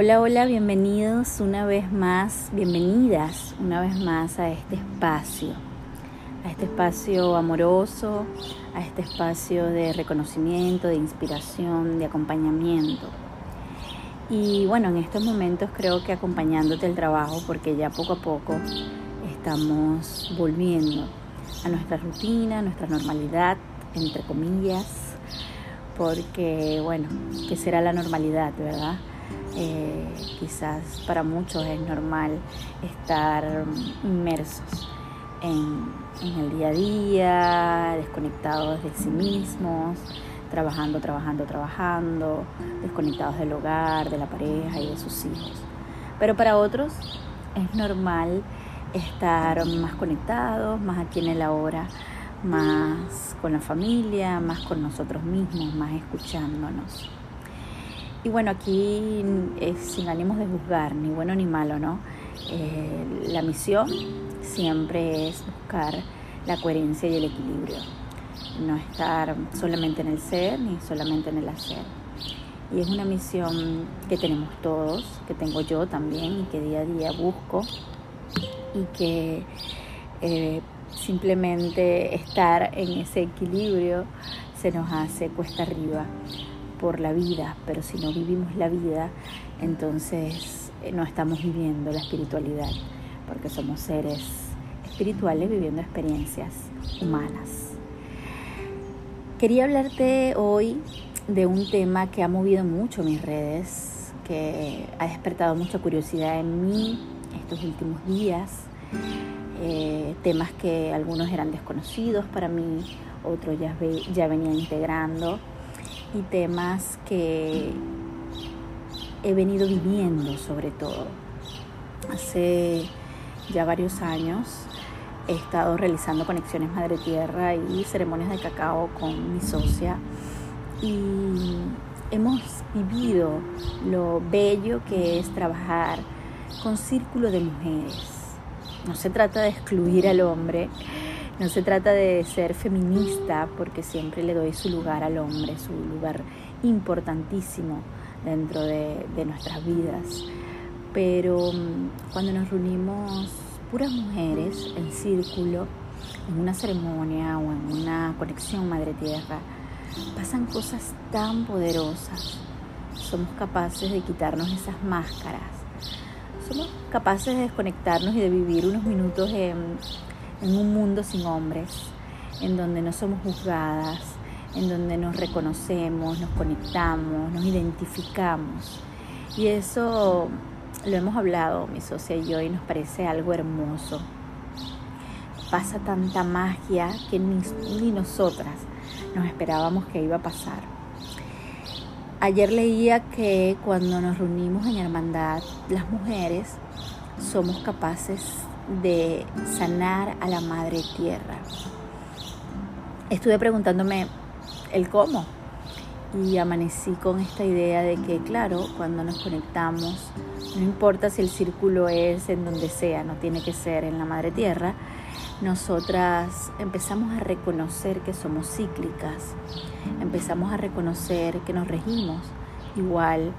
Hola, hola, bienvenidos una vez más, bienvenidas una vez más a este espacio, a este espacio amoroso, a este espacio de reconocimiento, de inspiración, de acompañamiento. Y bueno, en estos momentos creo que acompañándote el trabajo, porque ya poco a poco estamos volviendo a nuestra rutina, a nuestra normalidad, entre comillas, porque bueno, ¿qué será la normalidad, verdad? Eh, quizás para muchos es normal estar inmersos en, el día a día, desconectados de sí mismos, trabajando, trabajando, trabajando, desconectados del hogar, de la pareja y de sus hijos. Pero para otros es normal estar más conectados, más aquí en el ahora, más con la familia, más con nosotros mismos, más escuchándonos. Y bueno, aquí es sin ánimos de juzgar, ni bueno ni malo, ¿no? Eh, la misión siempre es buscar la coherencia y el equilibrio, no estar solamente en el ser ni solamente en el hacer. Y es una misión que tenemos todos, que tengo yo también y que día a día busco y que eh, simplemente estar en ese equilibrio se nos hace cuesta arriba por la vida, pero si no vivimos la vida, entonces eh, no estamos viviendo la espiritualidad, porque somos seres espirituales viviendo experiencias humanas. Quería hablarte hoy de un tema que ha movido mucho mis redes, que ha despertado mucha curiosidad en mí estos últimos días, eh, temas que algunos eran desconocidos para mí, otros ya, ya venía integrando y temas que he venido viviendo sobre todo. Hace ya varios años he estado realizando conexiones Madre Tierra y ceremonias de cacao con mi socia y hemos vivido lo bello que es trabajar con círculo de mujeres. No se trata de excluir al hombre, no se trata de ser feminista porque siempre le doy su lugar al hombre, su lugar importantísimo dentro de, nuestras vidas. Pero mm, cuando nos reunimos puras mujeres en círculo, en una ceremonia o en una conexión Madre Tierra, pasan cosas tan poderosas. Somos capaces de quitarnos esas máscaras. Somos capaces de desconectarnos y de vivir unos minutos en en un mundo sin hombres, en donde no somos juzgadas, en donde nos reconocemos, nos conectamos, nos identificamos. Y eso lo hemos hablado mi socia y yo y nos parece algo hermoso. Pasa tanta magia que ni, ni nosotras nos esperábamos que iba a pasar. Ayer leía que cuando nos reunimos en hermandad, las mujeres somos capaces de sanar a la madre tierra. Estuve preguntándome el cómo y amanecí con esta idea de que, claro, cuando nos conectamos, no importa si el círculo es en donde sea, no tiene que ser en la madre tierra, nosotras empezamos a reconocer que somos cíclicas, empezamos a reconocer que nos regimos igual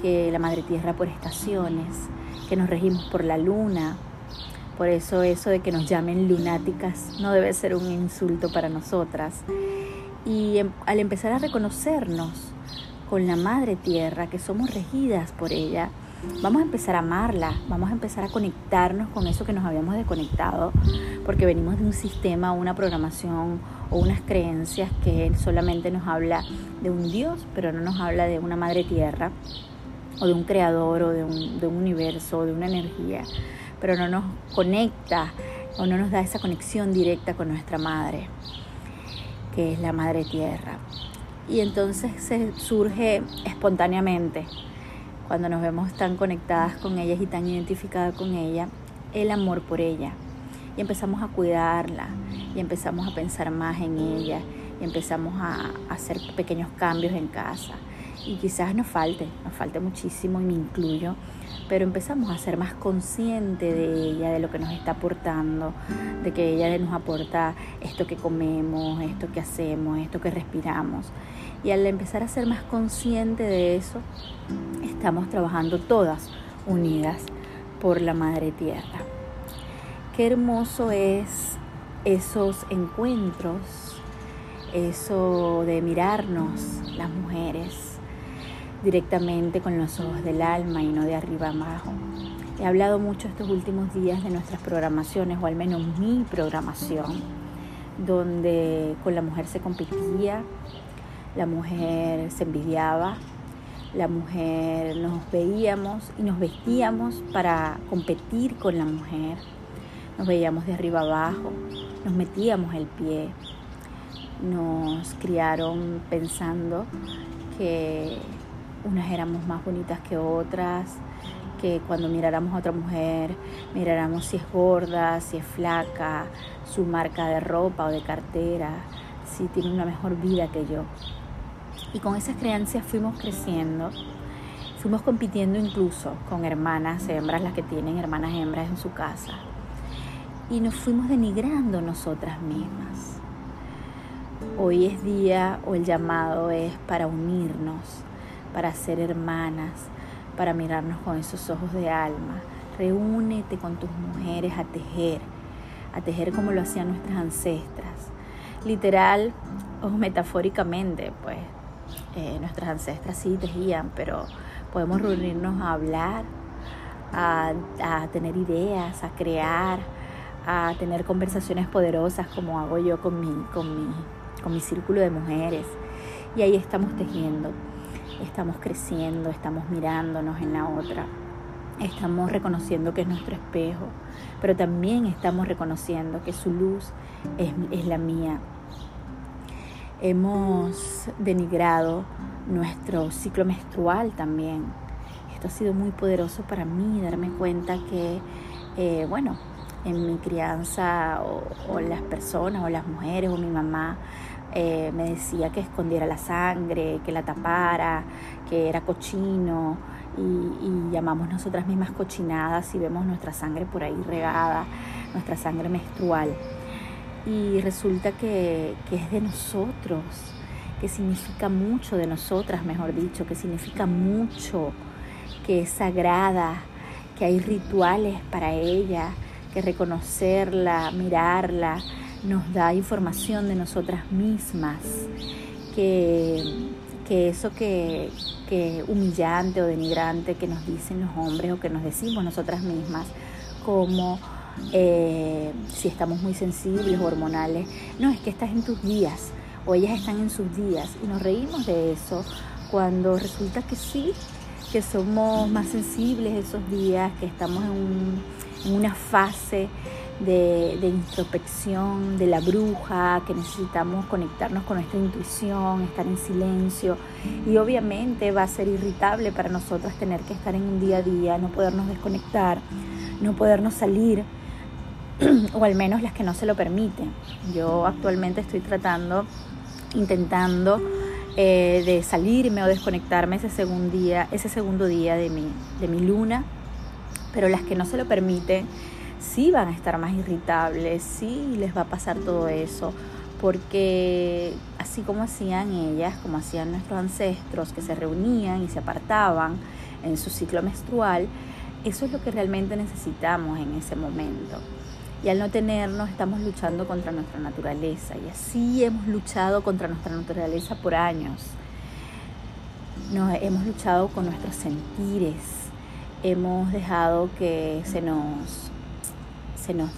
que la madre tierra por estaciones, que nos regimos por la luna, por eso eso de que nos llamen lunáticas no debe ser un insulto para nosotras. Y em, al empezar a reconocernos con la Madre Tierra, que somos regidas por ella, vamos a empezar a amarla, vamos a empezar a conectarnos con eso que nos habíamos desconectado, porque venimos de un sistema, una programación o unas creencias que solamente nos habla de un Dios, pero no nos habla de una Madre Tierra o de un creador o de un, de un universo o de una energía pero no nos conecta o no nos da esa conexión directa con nuestra madre, que es la madre tierra. Y entonces se surge espontáneamente, cuando nos vemos tan conectadas con ella y tan identificadas con ella, el amor por ella. Y empezamos a cuidarla, y empezamos a pensar más en ella, y empezamos a hacer pequeños cambios en casa, y quizás nos falte, nos falte muchísimo y me incluyo, pero empezamos a ser más conscientes de ella, de lo que nos está aportando, de que ella nos aporta esto que comemos, esto que hacemos, esto que respiramos. Y al empezar a ser más consciente de eso, estamos trabajando todas unidas por la Madre Tierra. Qué hermoso es esos encuentros, eso de mirarnos las mujeres directamente con los ojos del alma y no de arriba abajo. He hablado mucho estos últimos días de nuestras programaciones, o al menos mi programación, donde con la mujer se competía, la mujer se envidiaba, la mujer nos veíamos y nos vestíamos para competir con la mujer. Nos veíamos de arriba abajo, nos metíamos el pie, nos criaron pensando que unas éramos más bonitas que otras, que cuando miráramos a otra mujer, miráramos si es gorda, si es flaca, su marca de ropa o de cartera, si tiene una mejor vida que yo. Y con esas creencias fuimos creciendo, fuimos compitiendo incluso con hermanas hembras, las que tienen hermanas hembras en su casa. Y nos fuimos denigrando nosotras mismas. Hoy es día o el llamado es para unirnos, para ser hermanas, para mirarnos con esos ojos de alma. Reúnete con tus mujeres a tejer, a tejer como lo hacían nuestras ancestras. Literal o metafóricamente, pues eh, nuestras ancestras sí tejían, pero podemos reunirnos a hablar, a, tener ideas, a crear, a tener conversaciones poderosas como hago yo con mi, con mi, con mi círculo de mujeres. Y ahí estamos tejiendo, estamos creciendo, estamos mirándonos en la otra, estamos reconociendo que es nuestro espejo, pero también estamos reconociendo que su luz es, la mía, hemos denigrado nuestro ciclo menstrual también. Esto ha sido muy poderoso para mí, darme cuenta que, eh, bueno, en mi crianza o, las personas o las mujeres o mi mamá eh, me decía que escondiera la sangre, que la tapara, que era cochino y, y, llamamos nosotras mismas cochinadas y vemos nuestra sangre por ahí regada, nuestra sangre menstrual. Y resulta que, es de nosotros, que significa mucho de nosotras, mejor dicho, que significa mucho, que es sagrada, que hay rituales para ella, que reconocerla, mirarla, nos da información de nosotras mismas, que, que eso que, que humillante o denigrante que nos dicen los hombres o que nos decimos nosotras mismas, como eh, si estamos muy sensibles, hormonales. No, es que estás en tus días o ellas están en sus días y nos reímos de eso cuando resulta que sí, que somos más sensibles esos días, que estamos en, una fase de, introspección, de la bruja, que necesitamos conectarnos con nuestra intuición, estar en silencio. Y obviamente va a ser irritable para nosotras tener que estar en un día a día, no podernos desconectar, no podernos salir o al menos las que no se lo permiten. Yo actualmente estoy tratando, intentando eh, de salirme o desconectarme ese segundo día, ese segundo día de mi, de mi luna, pero las que no se lo permiten sí van a estar más irritables, sí les va a pasar todo eso, porque así como hacían ellas, como hacían nuestros ancestros, que se reunían y se apartaban en su ciclo menstrual, eso es lo que realmente necesitamos en ese momento. Y al no tenernos estamos luchando contra nuestra naturaleza. Y así hemos luchado contra nuestra naturaleza por años. Nos, hemos luchado con nuestros sentires. Hemos dejado que se nos, se nos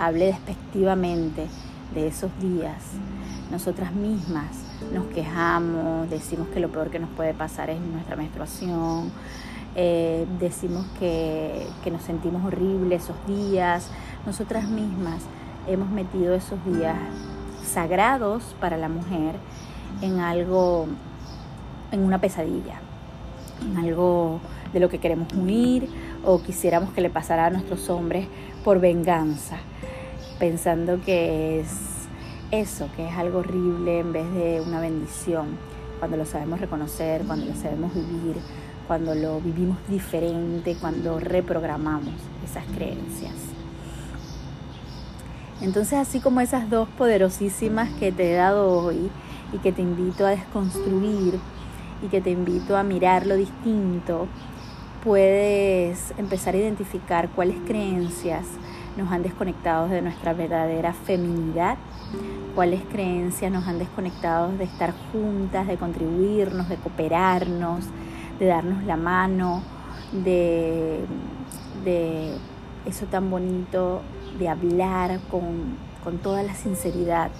hable despectivamente de esos días. Nosotras mismas nos quejamos, decimos que lo peor que nos puede pasar es nuestra menstruación, eh, decimos que, que nos sentimos horribles esos días, nosotras mismas hemos metido esos días sagrados para la mujer en algo, en una pesadilla, en algo de lo que queremos huir o quisiéramos que le pasara a nuestros hombres por venganza, pensando que es eso, que es algo horrible en vez de una bendición. cuando lo sabemos reconocer, cuando lo sabemos vivir, cuando lo vivimos diferente, cuando reprogramamos esas creencias. Entonces, así como esas dos poderosísimas que te he dado hoy y que te invito a desconstruir y que te invito a mirar lo distinto, puedes empezar a identificar cuáles creencias nos han desconectado de nuestra verdadera feminidad, cuáles creencias nos han desconectado de estar juntas, de contribuirnos, de cooperarnos, de darnos la mano, de, de eso tan bonito de hablar con, con toda la sinceridad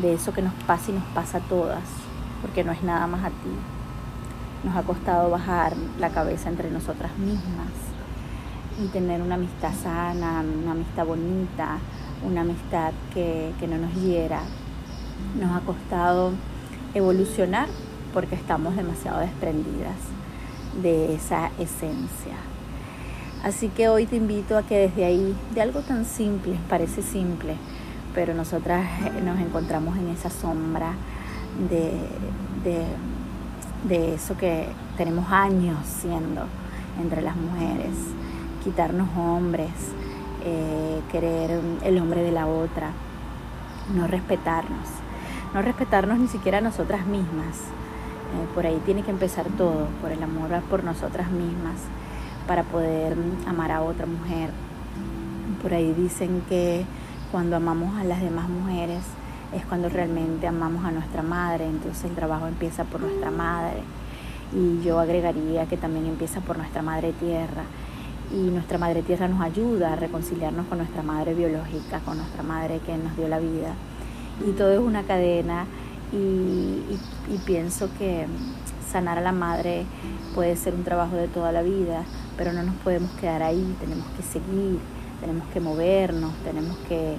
de eso que nos pasa y nos pasa a todas, porque no es nada más a ti. Nos ha costado bajar la cabeza entre nosotras mismas y tener una amistad sana, una amistad bonita, una amistad que, que no nos hiera. Nos ha costado evolucionar porque estamos demasiado desprendidas de esa esencia. Así que hoy te invito a que desde ahí, de algo tan simple, parece simple, pero nosotras nos encontramos en esa sombra de, de, eso que tenemos años siendo entre las mujeres, quitarnos hombres, eh, querer el hombre de la otra, no respetarnos, no respetarnos ni siquiera a nosotras mismas. Eh, por ahí tiene que empezar todo, por el amor por nosotras mismas para poder amar a otra mujer. Por ahí dicen que cuando amamos a las demás mujeres es cuando realmente amamos a nuestra madre, entonces el trabajo empieza por nuestra madre. Y yo agregaría que también empieza por nuestra madre tierra. Y nuestra madre tierra nos ayuda a reconciliarnos con nuestra madre biológica, con nuestra madre que nos dio la vida. Y todo es una cadena y, pienso que sanar a la madre puede ser un trabajo de toda la vida, pero no nos podemos quedar ahí, tenemos que seguir, tenemos que movernos, tenemos que,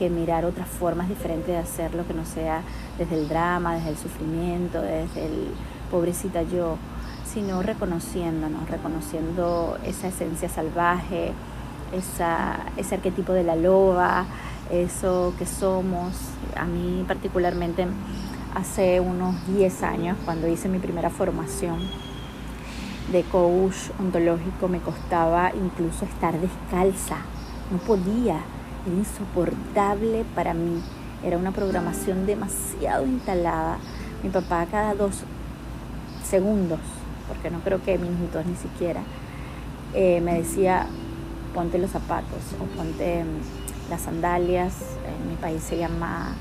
mirar otras formas diferentes de hacerlo que no sea desde el drama, desde el sufrimiento, desde el pobrecita yo, sino reconociéndonos, reconociendo esa esencia salvaje, esa, ese arquetipo de la loba, eso que somos. A mí particularmente hace unos 10 años, cuando hice mi primera formación, de coach ontológico me costaba incluso estar descalza. No podía, insoportable para mí. Era una programación demasiado instalada. Mi papá cada dos segundos, porque no creo que minutos ni siquiera, eh, me decía, ponte los zapatos o ponte mm, las sandalias. En mi país se llama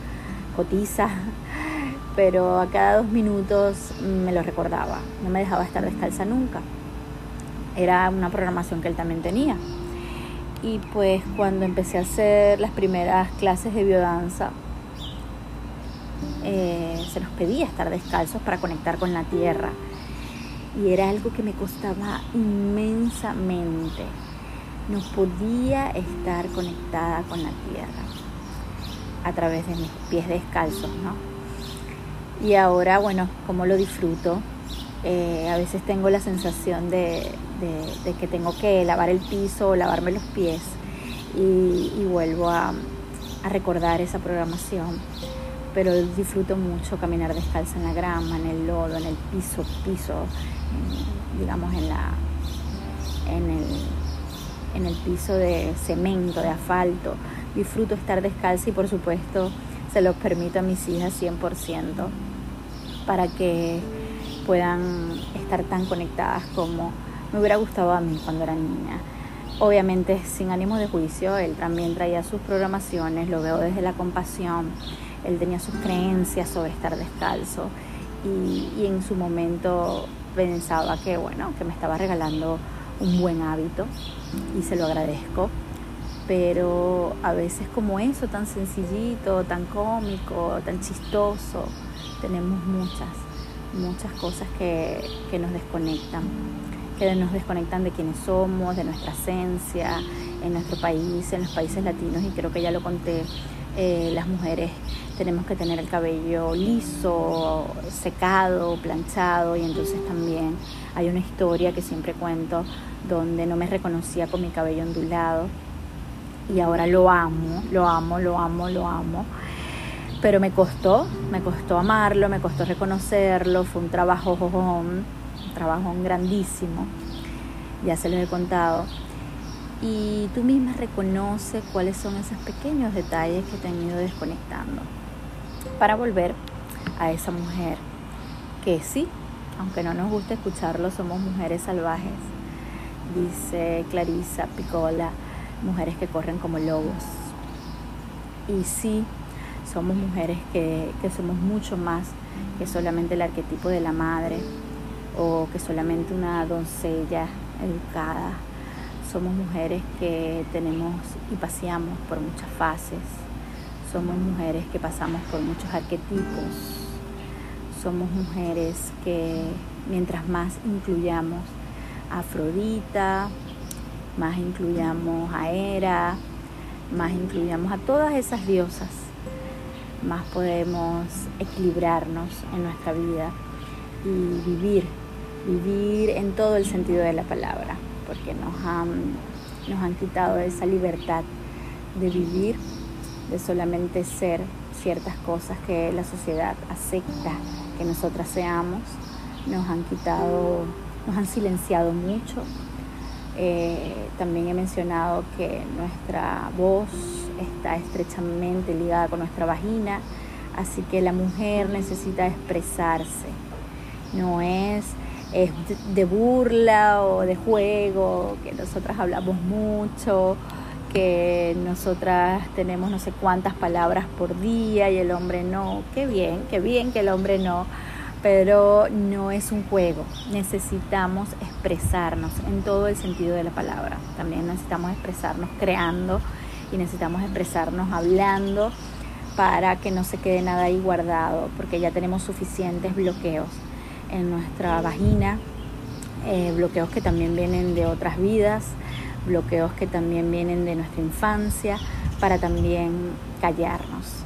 cotiza pero a cada dos minutos me lo recordaba, no me dejaba estar descalza nunca. Era una programación que él también tenía. Y pues cuando empecé a hacer las primeras clases de biodanza, eh, se nos pedía estar descalzos para conectar con la tierra. Y era algo que me costaba inmensamente. No podía estar conectada con la tierra a través de mis pies descalzos, ¿no? Y ahora, bueno, como lo disfruto, eh, a veces tengo la sensación de, que tengo que lavar el piso o lavarme los pies y, vuelvo a, recordar esa programación. Pero disfruto mucho caminar descalza en la grama, en el lodo, en el piso, piso, digamos en la en el, en el piso de cemento, de asfalto. Disfruto estar descalza y por supuesto se los permito a mis hijas 100% para que puedan estar tan conectadas como me hubiera gustado a mí cuando era niña. Obviamente sin ánimo de juicio, él también traía sus programaciones, lo veo desde la compasión, él tenía sus creencias sobre estar descalzo y, en su momento pensaba que bueno, que me estaba regalando un buen hábito y se lo agradezco. Pero a veces como eso, tan sencillito, tan cómico, tan chistoso, tenemos muchas, muchas cosas que, nos desconectan, que nos desconectan de quienes somos, de nuestra esencia, en nuestro país, en los países latinos, y creo que ya lo conté, eh, las mujeres tenemos que tener el cabello liso, secado, planchado, y entonces también hay una historia que siempre cuento donde no me reconocía con mi cabello ondulado y ahora lo amo, lo amo, lo amo, lo amo Pero me costó, me costó amarlo, me costó reconocerlo, fue un trabajo, un trabajo grandísimo, ya se los he contado. Y tú misma reconoce cuáles son esos pequeños detalles que te han ido desconectando para volver a esa mujer que sí, aunque no nos guste escucharlo, somos mujeres salvajes. Dice Clarisa Picola, mujeres que corren como lobos. Y sí, somos mujeres que, que somos mucho más que solamente el arquetipo de la madre o que solamente una doncella educada. Somos mujeres que tenemos y paseamos por muchas fases. Somos mujeres que pasamos por muchos arquetipos. Somos mujeres que mientras más incluyamos a Afrodita, más incluyamos a Hera, más incluyamos a todas esas diosas, más podemos equilibrarnos en nuestra vida y vivir, vivir en todo el sentido de la palabra, porque nos han, nos han quitado esa libertad de vivir de solamente ser ciertas cosas que la sociedad acepta que nosotras seamos, nos han quitado, nos han silenciado mucho. Eh, también he mencionado que nuestra voz está estrechamente ligada con nuestra vagina, así que la mujer necesita expresarse. No es, es de burla o de juego, que nosotras hablamos mucho que nosotras tenemos no sé cuántas palabras por día y el hombre no. Qué bien, qué bien que el hombre no, pero no es un juego. Necesitamos expresarnos en todo el sentido de la palabra. También necesitamos expresarnos creando y necesitamos expresarnos hablando para que no se quede nada ahí guardado, porque ya tenemos suficientes bloqueos en nuestra vagina, eh, bloqueos que también vienen de otras vidas bloqueos que también vienen de nuestra infancia, para también callarnos.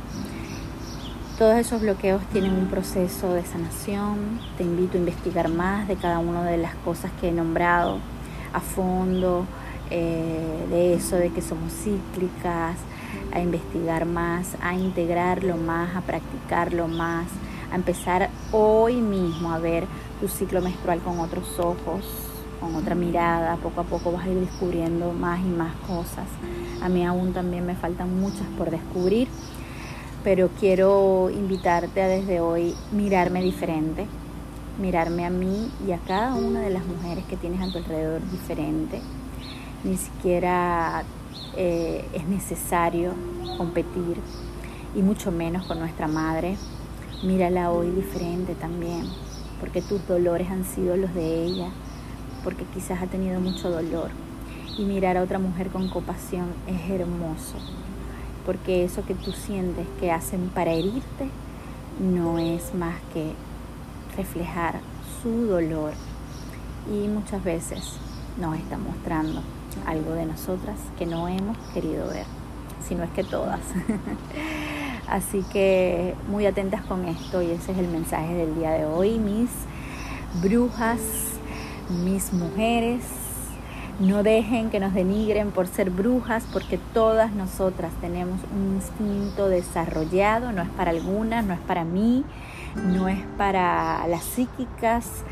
Todos esos bloqueos tienen un proceso de sanación. Te invito a investigar más de cada una de las cosas que he nombrado a fondo, eh, de eso de que somos cíclicas, a investigar más, a integrarlo más, a practicarlo más, a empezar hoy mismo a ver tu ciclo menstrual con otros ojos, con otra mirada, poco a poco vas a ir descubriendo más y más cosas. A mí aún también me faltan muchas por descubrir, pero quiero invitarte a desde hoy mirarme diferente, mirarme a mí y a cada una de las mujeres que tienes a tu alrededor diferente. Ni siquiera eh, es necesario competir y mucho menos con nuestra madre. Mírala hoy diferente también, porque tus dolores han sido los de ella porque quizás ha tenido mucho dolor. Y mirar a otra mujer con compasión es hermoso, porque eso que tú sientes que hacen para herirte no es más que reflejar su dolor y muchas veces nos está mostrando algo de nosotras que no hemos querido ver, si no es que todas. Así que muy atentas con esto y ese es el mensaje del día de hoy, mis brujas mis mujeres, no dejen que nos denigren por ser brujas, porque todas nosotras tenemos un instinto desarrollado, no es para algunas, no es para mí, no es para las psíquicas,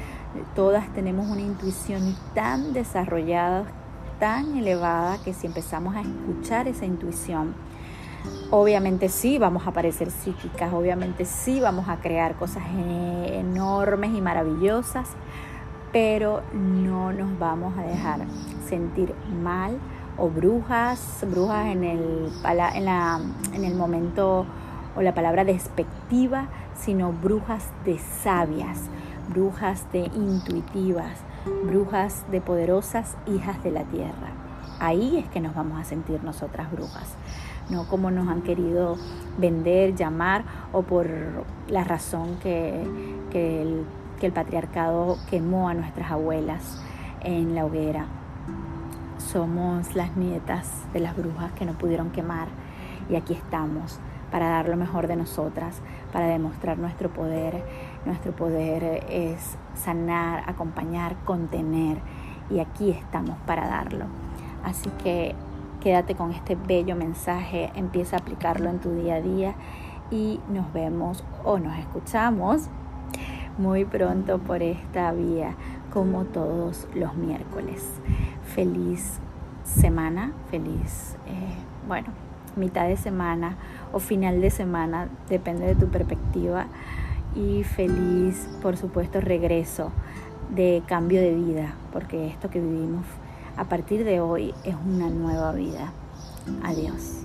todas tenemos una intuición tan desarrollada, tan elevada, que si empezamos a escuchar esa intuición, obviamente sí vamos a parecer psíquicas, obviamente sí vamos a crear cosas enormes y maravillosas, pero no nos vamos a dejar sentir mal o brujas, brujas en el, en, la, en el momento o la palabra despectiva, sino brujas de sabias, brujas de intuitivas, brujas de poderosas hijas de la tierra. Ahí es que nos vamos a sentir nosotras brujas, no como nos han querido vender, llamar o por la razón que, que el que el patriarcado quemó a nuestras abuelas en la hoguera. Somos las nietas de las brujas que no pudieron quemar y aquí estamos para dar lo mejor de nosotras, para demostrar nuestro poder. Nuestro poder es sanar, acompañar, contener y aquí estamos para darlo. Así que quédate con este bello mensaje, empieza a aplicarlo en tu día a día y nos vemos o nos escuchamos muy pronto por esta vía como todos los miércoles. Feliz semana, feliz, eh, bueno, mitad de semana o final de semana, depende de tu perspectiva. Y feliz, por supuesto, regreso de cambio de vida, porque esto que vivimos a partir de hoy es una nueva vida. Adiós.